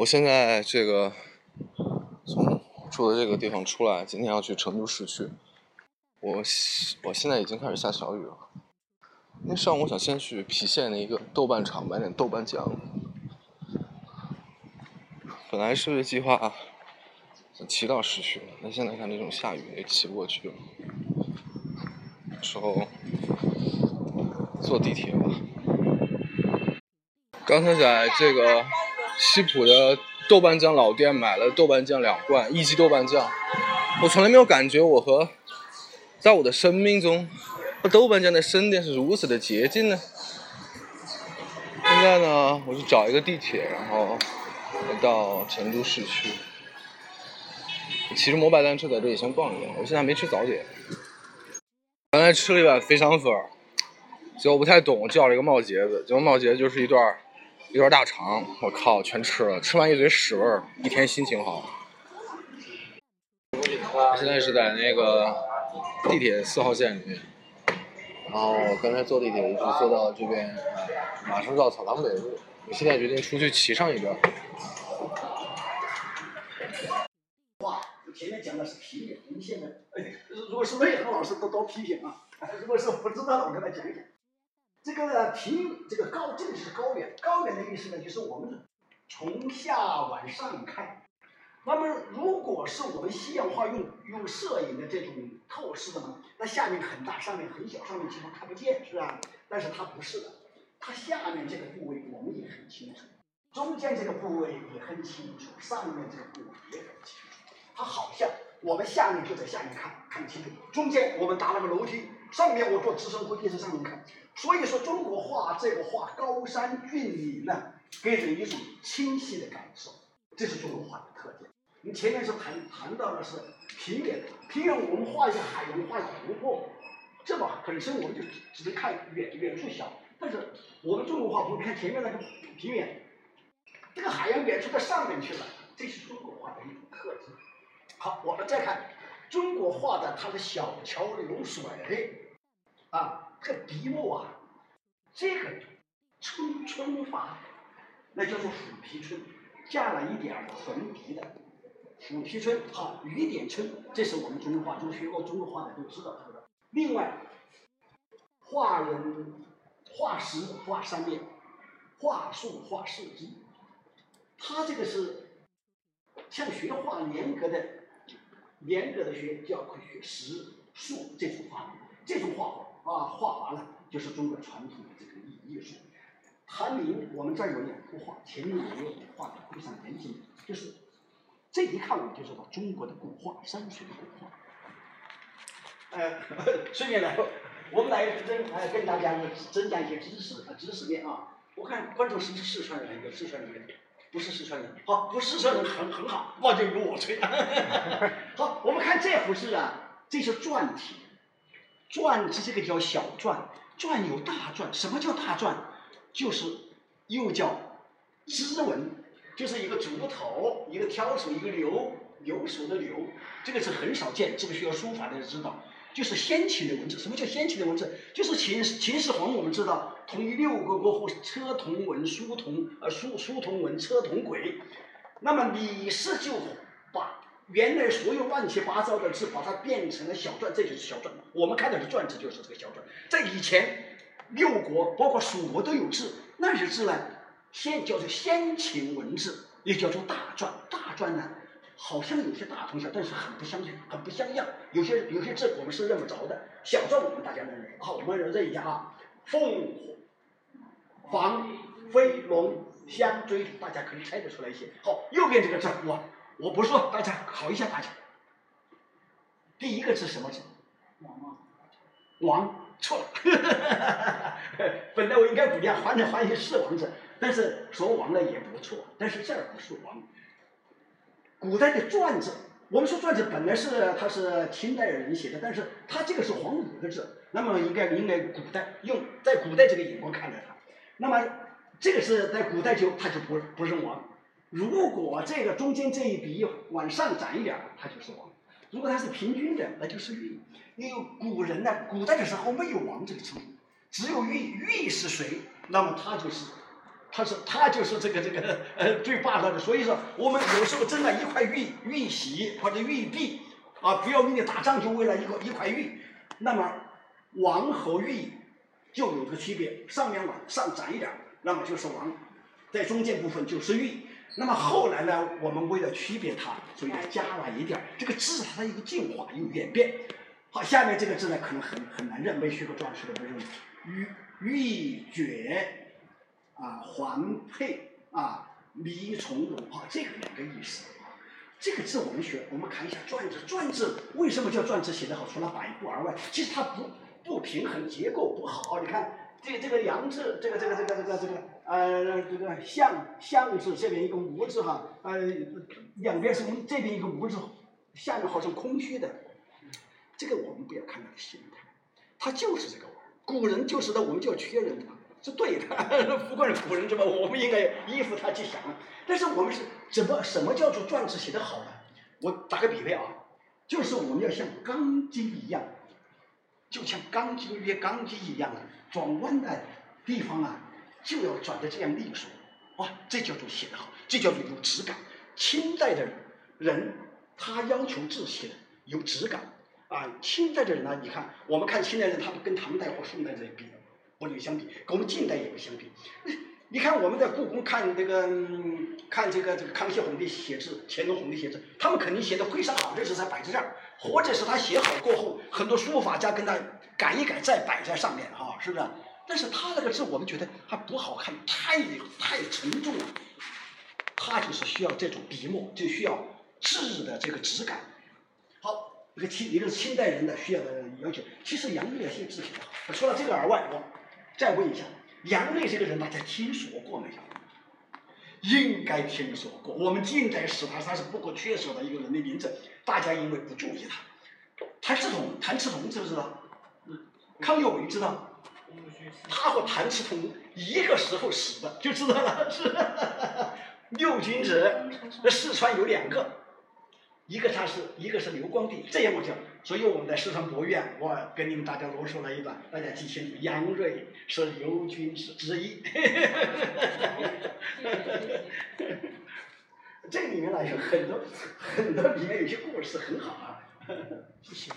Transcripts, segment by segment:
我现在这个从住的这个地方出来，今天要去成都市区。我我现在已经开始下小雨了。因为上午想先去郫县的一个豆瓣厂买点豆瓣酱。本来是计划想骑到市区的，但现在看这种下雨也骑不过去了。时候坐地铁吧。刚才在这个。西浦的豆瓣酱老店买了豆瓣酱两罐，一级豆瓣酱。我从来没有感觉我和在我的生命中，豆瓣酱的深淀是如此的接近呢。现在呢，我去找一个地铁，然后到成都市区。骑着摩拜单车在这里先逛一逛。我现在没吃早点，刚才吃了一碗肥肠粉，结果我不太懂，叫了一个冒茄子，结果冒茄子就是一段。一段大肠，我靠，全吃了，吃完一嘴屎味儿，一天心情好。现在是在那个地铁四号线里面，然后刚才坐地铁一直坐到这边，马上到草堂北路，我现在决定出去骑上一段。哇，前面讲的是平原，现在，如果是内行老师都多批评啊，如果是不知道的，我跟他讲一讲。这个平，这个高，这个是高原。高原的意思呢，就是我们从下往上看。那么，如果是我们西洋画用用摄影的这种透视的呢，那下面很大，上面很小，上面几乎看不见，是吧？但是它不是的，它下面这个部位我们也很清楚，中间这个部位也很清楚，上面这个部位也很清楚。它好像我们下面就在下面看，看清楚。中间我们搭了个楼梯，上面我坐直升飞机在上面看。所以说，中国画这个画高山峻岭呢，给人一种清晰的感受，这是中国画的特点。你前面是谈谈到的是平原，平原我们画一个海洋，画一个湖泊，这个本身我们就只能看远远处小，但是我们中国画不看前面那个平原，这个海洋远处在上面去了，这是中国画的一种特质。好，我们再看中国画的它的小桥流水，啊。这个笔墨啊，这个春春法，那叫做虎皮春，加了一点儿横笔的虎皮春。好，雨点春，这是我们中国画中学过中国画的都知道这个。另外，画人画石画三面，画树画四枝，他这个是像学画严格的严格的学，就要学石树这种画，这种画。啊，画法呢，就是中国传统的这个艺艺术。谭明，我们这儿有两幅画，前面也有画的非常严谨，就是这一看我们就知道中国的古画，山水的古画。呃，顺便来，我们来增呃跟大家增加一些知识啊知识面啊。我看观众是不是四川人？有四川人不是四川人，好，不是四川人很很好，那就由我吹。好，我们看这幅是啊，这是篆体。篆字这个叫小篆，篆有大篆。什么叫大篆？就是又叫支纹，就是一个竹头，一个挑手一个流，流水的流，这个是很少见，这个需要书法的人知道。就是先秦的文字。什么叫先秦的文字？就是秦秦始皇，我们知道统一六国过后，车同文，书同呃书书同文，车同轨。那么李氏就把。原来所有乱七八糟的字，把它变成了小篆，这就是小篆。我们看到的篆字就是这个小篆。在以前，六国包括蜀国都有字，那些字呢，先叫做先秦文字，也叫做大篆。大篆呢，好像有些大同小但是很不相像，很不相样。有些有些字我们是认不着的。小篆我们大家认认。好，我们认一下啊，凤凰飞龙相追，大家可以猜得出来一些。好，右边这个字哇。我不说，大家考一下大家。第一个字什么字？王。王错了。本来我应该补掉，换成换成是王字，但是说王呢也不错。但是这儿不是王。古代的篆字，我们说篆字本来是它是清代人写的，但是它这个是黄武的字，那么应该应该古代用在古代这个眼光看待它，那么这个是在古代就它就不不认王。如果这个中间这一笔往上涨一点，它就是王；如果它是平均的，那就是玉。因为古人呢，古代的时候没有王这个称呼，只有玉。玉是谁？那么他就是他是他就是这个这个呃最霸道的。所以说，我们有时候争了一块玉玉玺或者玉璧啊，不要命的打仗就为了一个一块玉。那么王和玉就有个区别，上面往上展一点，那么就是王，在中间部分就是玉。那么后来呢，我们为了区别它，所以加了一点这个字，它的一个进化有演变。好，下面这个字呢，可能很很难认，没学过篆书的不认。玉玉珏啊，环佩啊，迷从容啊，这个两个意思。这个字我们学，我们看一下篆字。篆字为什么叫篆字写得好？除了百步而外，其实它不不平衡，结构不好。你看。这这个“阳”字，这个这个这个这个这个呃这个“象”象字这边一个“无”字哈，呃两边是这边一个“无”字，下面好像空虚的。这个我们不要看它的形态，它就是这个玩。古人就是的，我们就要确认它是对的。不管是古人怎么，我们应该依附他去想。但是我们是怎么什么叫做篆字写得好呢？我打个比方啊，就是我们要像钢筋一样，就像钢筋约钢筋一样的。转弯的地方啊，就要转的这样利索，哇，这叫做写得好，这叫做有质感。清代的人，他要求字写的有质感啊。清代的人呢，你看，我们看清代人，他不跟唐代或宋代人比，不能相比，跟我们近代也不相比。你看我们在故宫看这个，看这个这个康熙皇帝写字，乾隆皇帝写字，他们肯定写的非常好，这是在摆在这儿，或者是他写好过后，很多书法家跟他改一改再摆在上面哈。是不是？但是他那个字，我们觉得还不好看，太太沉重了。他就是需要这种笔墨，就需要字的这个质感。好，一个清一个清代人的需要的要求。其实杨锐写字写得好。除了这个而外，我再问一下，杨锐这个人大家听说过没有？应该听说过。我们近代史他他是不可缺少的一个人的名字，大家因为不注意他。谭嗣同，谭嗣同知不知道？康有为知道。他和谭嗣同一个时候死的，就知道了。是六君子，那四川有两个，一个他是一个是刘光第，这样我讲。所以我们在四川博院，我跟你们大家啰嗦了一段，大家记清楚，杨锐是刘君子之一。这里面呢有很多很多里面有些故事很好啊。谢谢。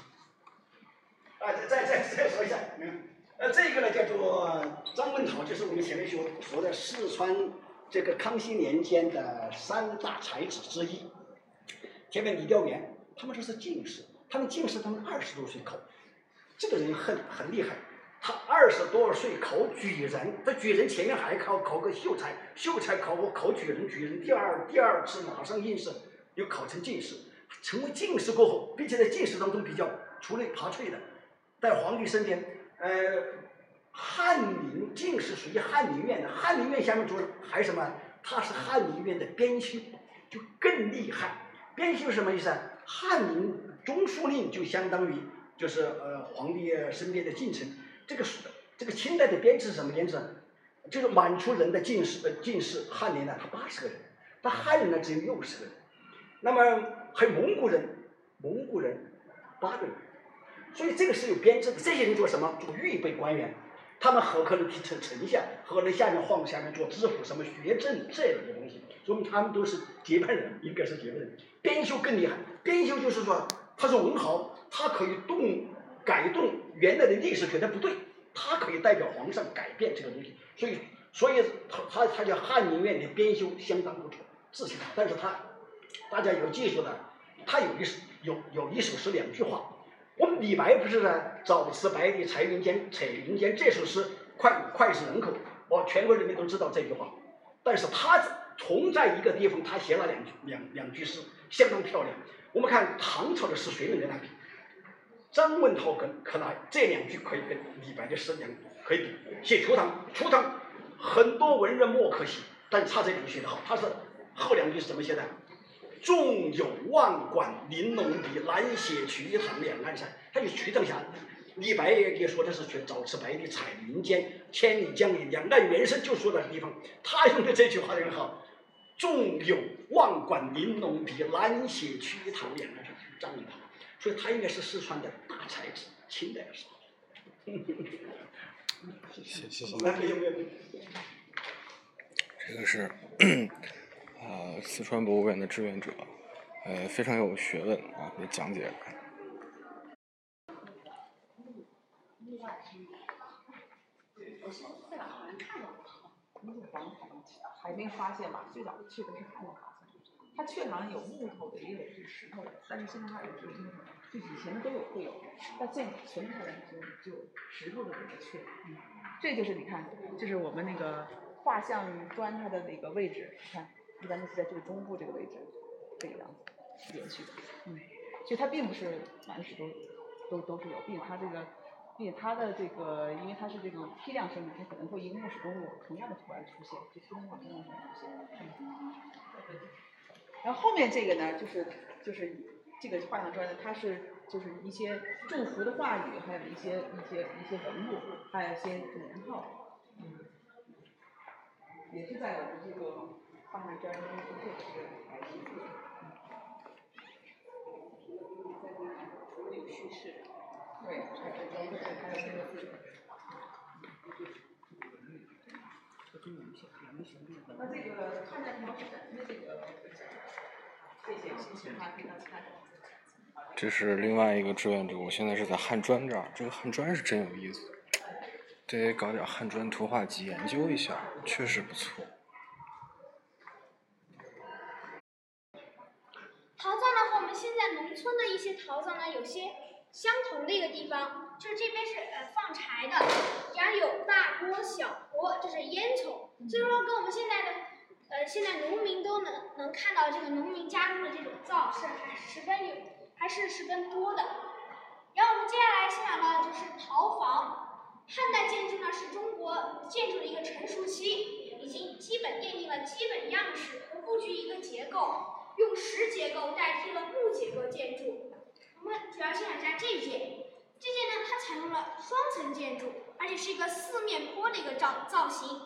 啊，再再再说一下，嗯。呃，这个呢叫做张问陶，就是我们前面说说的四川这个康熙年间的三大才子之一。前面李调元，他们说是进士，他们进士他们二十多岁考，这个人很很厉害，他二十多岁考举人，在举人前面还考考个秀才，秀才考过考举人，举人第二第二次马上应试，又考成进士，成为进士过后，并且在进士当中比较出类拔萃的，在皇帝身边。呃，翰林进士属于翰林院的，翰林院下面做还什么？他是翰林院的编修，就更厉害。编修什么意思？翰林中书令就相当于就是呃皇帝身边的近臣。这个是这个清代的编制是什么编制？就是满族人的进士呃进士翰林呢，他八十个人，他汉人呢只有六十个人。那么还有蒙古人，蒙古人八个人。所以这个是有编制的，这些人做什么？做预备官员，他们很可能去成丞相，何能下面晃下面做知府，什么学政这样的东西，说明他们都是接班人，应该是接班人。编修更厉害，编修就是说他是文豪，他可以动改动原来的历史觉得不对，他可以代表皇上改变这个东西。所以，所以他他他叫翰林院的编修相当不错，字写好，但是他大家有记住的，他有一首有有一首诗两句话。我们李白不是呢？早辞白帝彩云间，彩云间这首诗脍脍炙人口，我全国人民都知道这句话。但是他同在一个地方，他写了两句两两句诗，相当漂亮。我们看唐朝的诗，谁能跟他比？张问陶跟可能这两句可以跟李白的诗两可以比。写初唐，初唐很多文人墨可写，但差这两句写得好。他是后两句是怎么写的？纵有万管玲珑笔，难写瞿塘两岸山。他就瞿塘下，李白也也说的是“早辞白帝彩云间，千里江陵两岸猿声”，就说那个地方。他用的这句话很好，“纵有万管玲珑笔，难写瞿塘两岸山”。张文涛，所以他应该是四川的大才子，清代的时候。谢谢谢谢。这个是呃四川博物院的志愿者，呃非常有学问啊，给讲解。还没发现吧？最早去的是汉朝，他去好像有木头的，也有是石头的，但是现在还有是木头，就以前的都有会有，但现在存下来的就就石头的这个缺。嗯，这就是你看，就是我们那个画像砖它的那个位置，你看一般都是在这个中部这个位置，这个样子连续的。嗯，其实它并不是满纸都都都是有，并且它这个。并且它的这个，因为它是这种批量生产，它可能会一个墓室中有同样的图案出现，就同样的出现。嗯然后后面这个呢，就是就是这个画像砖呢，它是就是一些祝福的话语，还有一些一些一些文物，还有一些年号，嗯，也是在我们这个画像砖中出现的这个嗯，有叙事。对，那这个汉代陶瓷的这个这些信息还比较参这是另外一个志愿者，我现在是在汉砖这儿，这个汉砖是真有意思，得搞点汉砖图画集研究一下，确实不错。陶灶呢和我村的一些陶灶呢有些。相同的一个地方，就是这边是呃放柴的，然后有大锅小锅，这是烟囱。所以说跟我们现在的呃现在农民都能能看到这个农民家中的这种灶是还十分有还是十分多的。然后我们接下来欣赏到的就是陶房。汉代建筑呢是中国建筑的一个成熟期，已经基本奠定了基本样式和布局一个结构，用石结构代替了木结构建筑。我们主要欣赏一下这件，这件呢，它采用了双层建筑，而且是一个四面坡的一个造造型。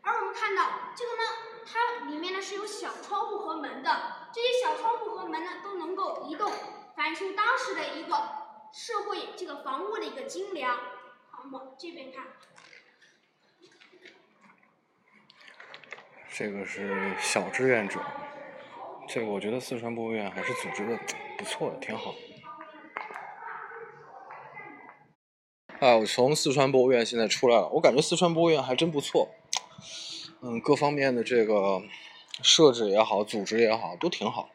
而我们看到这个呢，它里面呢是有小窗户和门的，这些小窗户和门呢都能够移动，反映出当时的一个社会这个房屋的一个精良。好，我们这边看，这个是小志愿者，这个我觉得四川博物院还是组织的不错的，挺好。啊，我从四川博物院现在出来了，我感觉四川博物院还真不错，嗯，各方面的这个设置也好，组织也好，都挺好。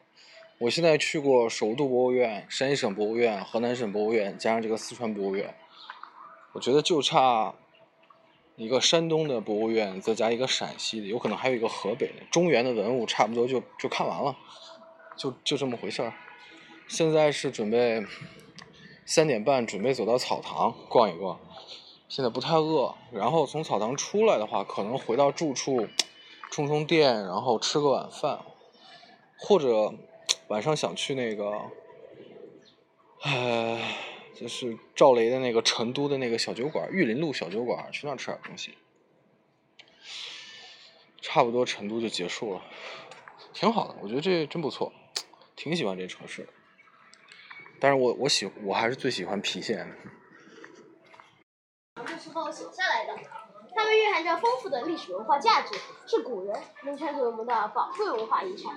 我现在去过首都博物院、山西省博物院、河南省博物院，加上这个四川博物院，我觉得就差一个山东的博物院，再加一个陕西的，有可能还有一个河北的。中原的文物差不多就就看完了，就就这么回事儿。现在是准备。三点半准备走到草堂逛一逛，现在不太饿。然后从草堂出来的话，可能回到住处充充电，然后吃个晚饭，或者晚上想去那个，呃，就是赵雷的那个成都的那个小酒馆——玉林路小酒馆，去那吃点东西。差不多成都就结束了，挺好的，我觉得这真不错，挺喜欢这城市。但是我我喜我还是最喜欢郫县。这时候写下来的，它们蕴含着丰富的历史文化价值，是古人能传给我们的宝贵文化遗产。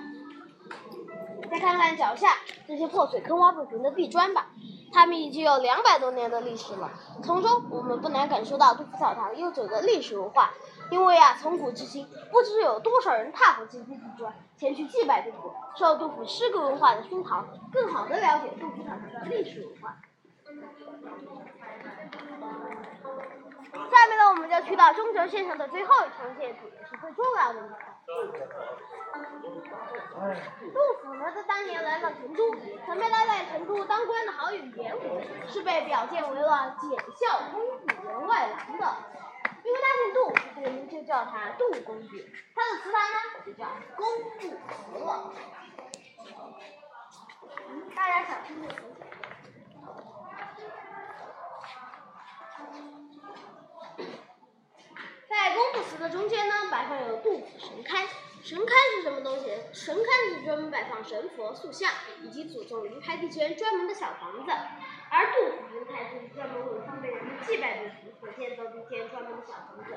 再看看脚下这些破碎、坑洼不平的地砖吧，它们已经有两百多年的历史了。从中我们不难感受到杜甫草堂悠久的历史文化。因为啊，从古至今，不知有多少人踏过这些地砖，前去祭拜杜甫，受杜甫诗歌文化的熏陶，更好的了解杜甫草堂的历史文化。下面呢，我们就去到中轴线上的最后一重建筑，也是最重要的一块。杜甫呢，在当年来到成都，曾被他在成都当官的好友严武，是被表现为了检校工部员外郎的。因为他姓杜，所以我们就叫他杜公举。他的祠堂呢，就叫公布祠。大家想听就听。在公布祠的中间呢，摆放有杜甫神龛。神龛是什么东西？神龛是专门摆放神佛塑像以及祖宗离开地圈专门的小房子。而杜甫神龛就是专门为方便人们祭拜杜甫所建造的一间专门的小房子。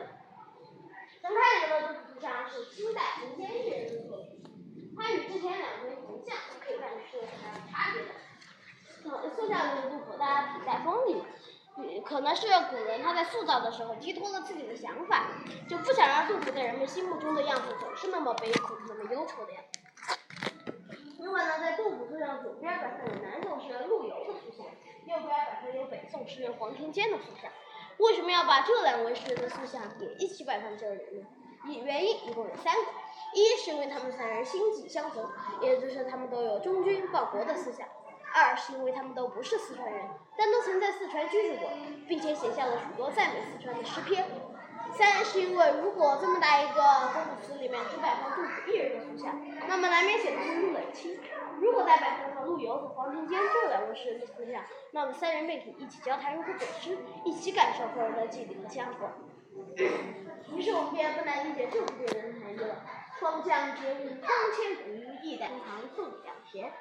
张开元的杜甫像是清代民间艺人的作品，它与之前两尊铜像，可以看出是很大的差别的。嗯，宋孝宗的杜甫，大家笔带锋利，可能是古人他在塑造的时候寄托了自己的想法，就不想让杜甫在人们心目中的样子总是那么悲苦、那么忧愁的样子。另外呢，在杜甫书上左边摆放有南宋诗人陆游的塑像，右边摆放有北宋诗人黄庭坚的塑像。为什么要把这两位诗人的塑像也一起摆放这里呢？一原因一共有三个，一是因为他们三人心迹相同，也就是他们都有忠君报国的思想；二是因为他们都不是四川人，但都曾在四川居住过，并且写下了许多赞美四川的诗篇；三是因为如果这么大一个公主祠里面只摆放杜甫一人的塑像，那么难免显得过于冷清。如果再摆放上陆游和黄庭坚这两位诗人的塑像，那么三人便可以一起交谈如何走诗，一起感受后人的寄礼和相逢。于是我们便不难理解这部电影的含义了。霜降节物光千古，一代唐宋两贤。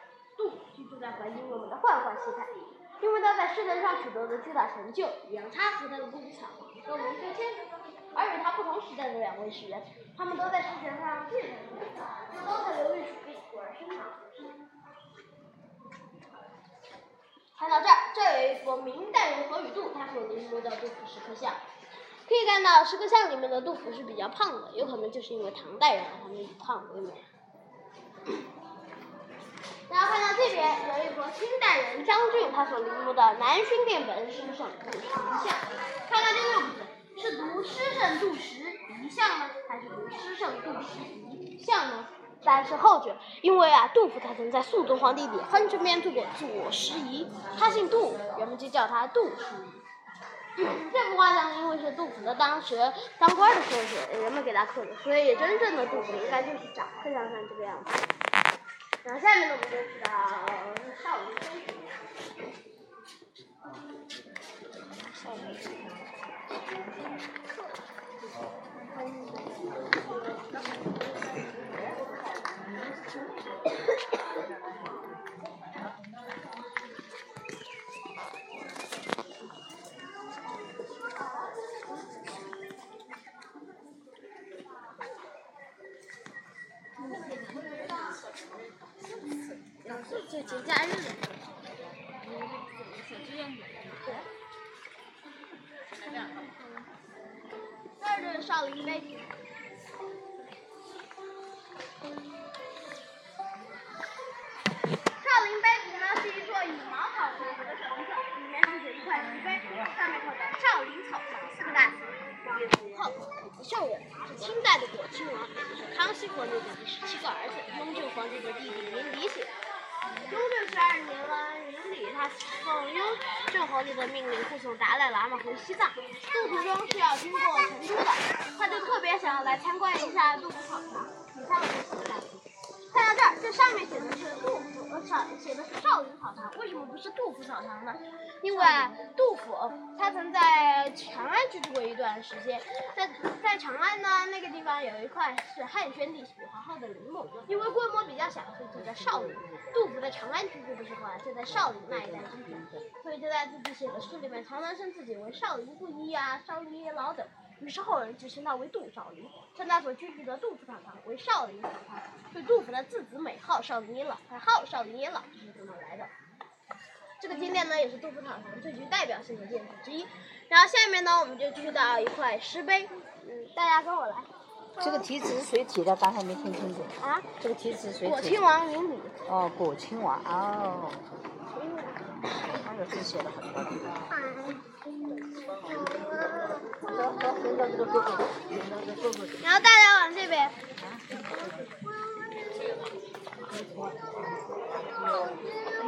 杜居住在环境我们的焕焕气派，因为他在诗人上取得的巨大成就，让他和他的杜甫草跟我们对签。而与他不同时代的两位诗人，他们都在诗权上建立了，又都在流域属地，故而生长。看到这儿，这有一幅明代人何雨度他所临摹的杜甫石刻像。可以看到石刻像里面的杜甫是比较胖的，有可能就是因为唐代人他们以胖为美。然后看到这边有一幅清代人张俊他所临摹的南薰殿本诗圣杜十遗像，看看这六个字，是读诗圣杜十遗像呢，还是读诗圣杜十遗像呢？但是后者，因为啊，杜甫他曾在肃宗皇帝李亨身边做过左拾遗，他姓杜，人们就叫他杜十遗。这幅画像因为是杜甫的当时当官的时候写，人们给他刻的，所以真正的杜甫应该就是长刻像这个样子。然后下面呢，我们就知道少林飞虎。少林飞虎。这节假日的。这就是少林碑。少林碑谷呢是一座羽毛草做成的城子，里面是写一块石碑，上面刻着“少林草堂”四个大字。这个符号不圣人，是清代的果亲王，也就是康熙皇帝的第十七个儿子，雍正皇帝的弟弟明理写的。雍正十二年了，明理他奉雍正皇帝的命令护送达赖喇嘛回西藏，路途中是要经过成都的，他就特别想要来参观一下杜甫草堂，以上面四个大字。看到这儿，这上面写的是杜甫，呃，少写的是少林草堂，为什么不是杜甫草堂呢？因为啊杜甫他曾在长安居住过一段时间，在在长安呢那个地方有一块是汉宣帝许皇后的陵墓，因为规模比较小，所以就在少林。杜甫在长安居住的时候啊，就在少林那一带居住，所以就在自己写的诗里面常常称自己为少林布衣啊、少林爷老等。于是后人就称他为杜少林，称他所居住的杜甫草堂为少林草堂。所以杜甫的字子美号少林爷老，他号少林也老就是这么来的。这个金殿呢，也是杜甫草堂最具代表性的建筑之一。然后下面呢，我们就去到一块石碑，嗯，大家跟我来这个题词谁题的？刚才没听清楚。啊。这个题词谁果？亲王明理，哦，果亲王哦，他有字写的很多地然后大家往这边，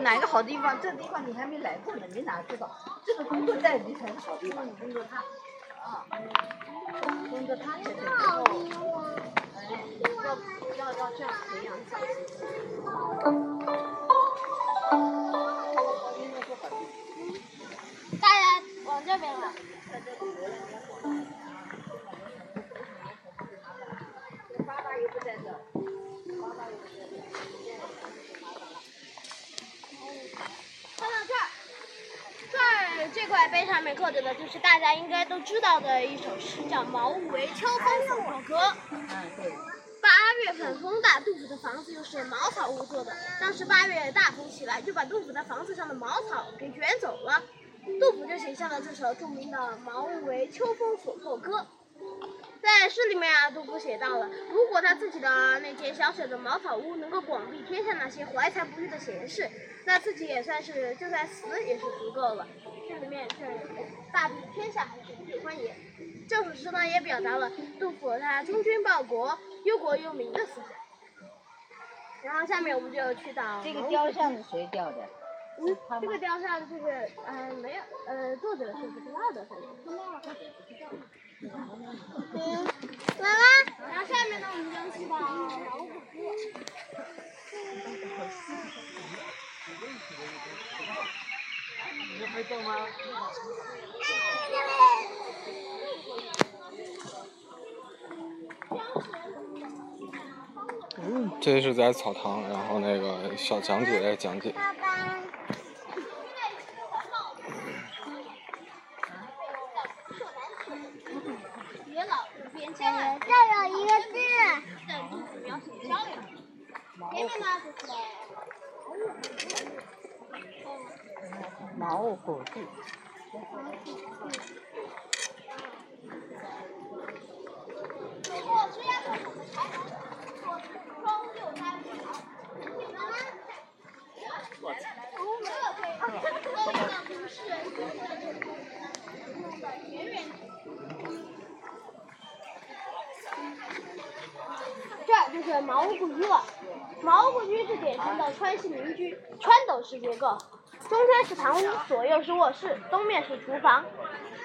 哪个好地方？这地方你还没来过呢，你哪知道？这个工作带你才是好地方，你跟着他，啊，跟着他才是好。哎，要要要这样培养自己。大家往这边来。块碑上面刻着的就是大家应该都知道的一首诗，叫《茅屋为秋风所破歌》。嗯，对。八月份风大，杜甫的房子又是茅草屋做的。当时八月大风起来，就把杜甫的房子上的茅草给卷走了。杜甫就写下了这首著名的《茅屋为秋风所破歌》。在诗里面啊，杜甫写到了，如果他自己的那间小小的茅草屋能够广庇天下那些怀才不遇的贤士，那自己也算是就算死也是足够了。这里面是大庇天下还是最欢颜。这首诗呢，也表达了杜甫他忠君报国、忧国忧民的思想。然后下面我们就去到这个雕像是谁雕的？嗯，这个雕像就是呃没有呃作者是不知道的，反正。嗯，来啦，然后下面呢我们就去到毛古寺。这是在草堂，然后那个小讲解在讲解。别老边这儿这有一个字，在杜甫描写漂亮。前面呢就是毛虎地。走过枝桠上的柴门，我窗又开不好。我这，就是茅屋故居了。茅屋故居是典型的川系民居，川斗式结构，中间是堂屋，左右是卧室，东面是厨房。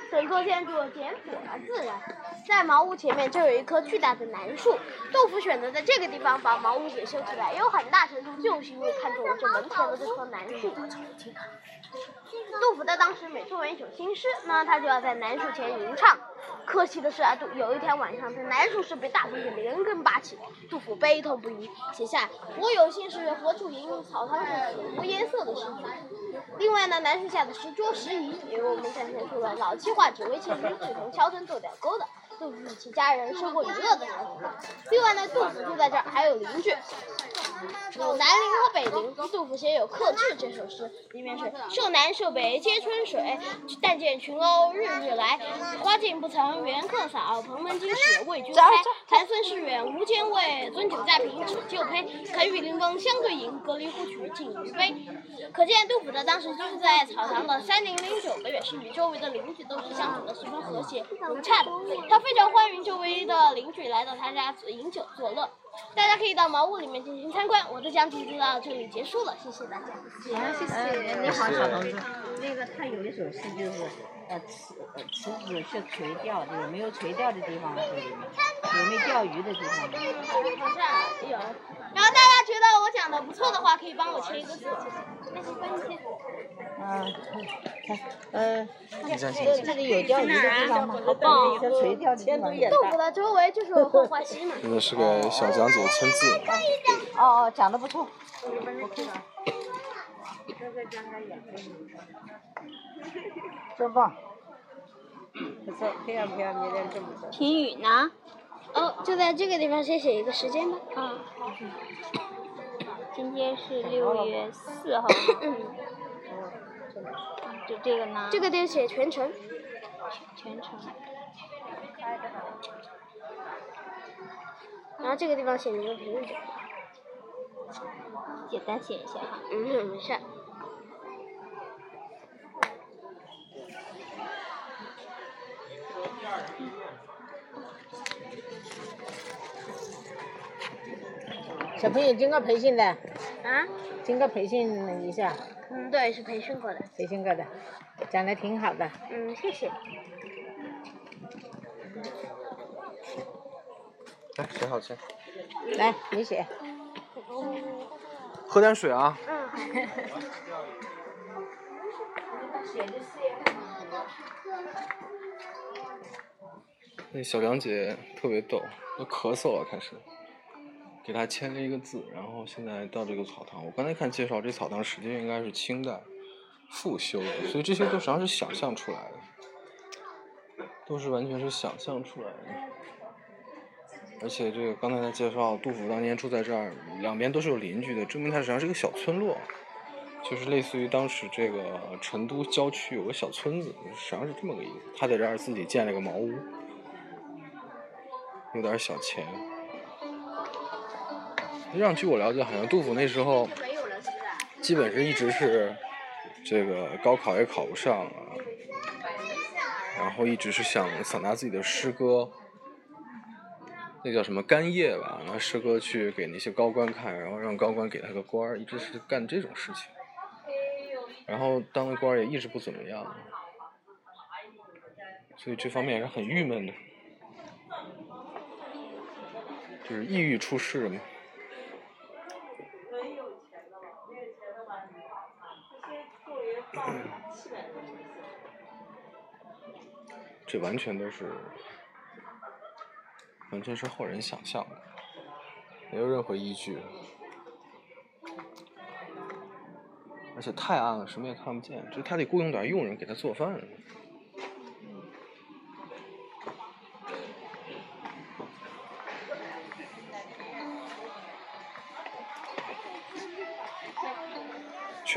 整座建筑简朴而自然。在茅屋前面就有一棵巨大的楠树，杜甫选择在这个地方把茅屋给修起来，也有很大程度就是因为看中了这门前的这棵楠树。杜甫在当时每作完一首新诗，那他就要在楠树前吟唱。可惜的是啊，杜有一天晚上，这楠树是被大风给连根拔起，杜甫悲痛不已，写下“我有心事何处吟，草堂上死无颜色”的诗句。另外呢，南树下的石桌石椅也为我们展现出了老气化纸为千金，只同敲针做吊钩的杜甫与其家人生活娱乐的场景。另外呢，杜甫住在这儿还有邻居。有南邻和北邻，杜甫写有《客至》这首诗，里面是受南受北皆春水，但见群鸥日日来。花径不曾缘客扫，蓬门今始为君开。寒孙事远无兼味，樽酒再平只旧醅。肯与邻翁相对饮，隔离呼取尽余杯。可见杜甫的当时就是在草堂的三零零九个月，是与周围的邻居都是相处的十分和谐融洽的。他非常欢迎周围的邻居来到他家饮酒作乐。大家可以到茅屋里面进行参观。我的讲解就到这里结束了，谢谢大家。好，谢谢。你好，小同志。那个他有一首诗就是，呃，池呃池子是垂钓的，有没有垂钓的地方？这里面有没有钓鱼的地方？好像有。然后大家觉得我讲的不错的话，可以帮我签一个字，谢谢。帮你签。嗯，看，呃，这这里有钓鱼的地方吗？好棒有垂钓的地方。杜甫的周围就是浣花溪嘛。这个是给小讲解签字。哦哦，讲的不错。真棒。不错，漂亮漂亮，你练这么多。评语呢？哦，就在这个地方先写一个时间吧。啊。今天是六月四号。就这个呢？这个得写全程。全程。然后这个地方写你们评语。简单写一下哈。嗯，没事。小朋友经过培训的，啊？经过培训一下，嗯，对，是培训过的。培训过的，讲的挺好的。嗯，谢谢。来，写好吃。来，你写。喝点水啊。嗯。那小梁姐特别逗，都咳嗽了开始。给她签了一个字，然后现在到这个草堂。我刚才看介绍，这草堂实际应该是清代，复修的，所以这些都实际上是想象出来的，都是完全是想象出来的。而且这个刚才他介绍，杜甫当年住在这儿，两边都是有邻居的，证明它实际上是个小村落，就是类似于当时这个成都郊区有个小村子，实际上是这么个意思。他在这儿自己建了个茅屋，有点小钱。实际上，据我了解，好像杜甫那时候，基本是一直是这个高考也考不上啊，然后一直是想散达自己的诗歌，那叫什么干谒吧，拿诗歌去给那些高官看，然后让高官给他个官儿，一直是干这种事情。然后当的官儿也一直不怎么样，所以这方面也是很郁闷的，就是抑郁出世嘛。这完全都是，完全是后人想象的，没有任何依据，而且太暗了，什么也看不见。就是他得雇佣点佣人给他做饭。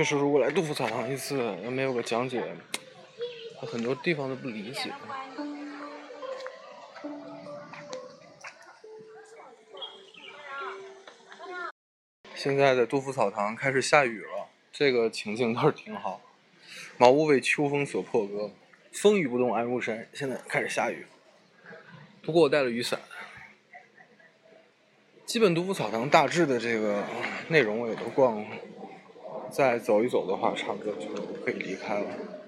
确实，如果来杜甫草堂一次，要没有个讲解，很多地方都不理解。现在的杜甫草堂开始下雨了，这个情境倒是挺好。茅屋为秋风所破歌，风雨不动安如山。现在开始下雨，不过我带了雨伞。基本杜甫草堂大致的这个内容我也都逛了，再走一走的话，差不多就可以离开了。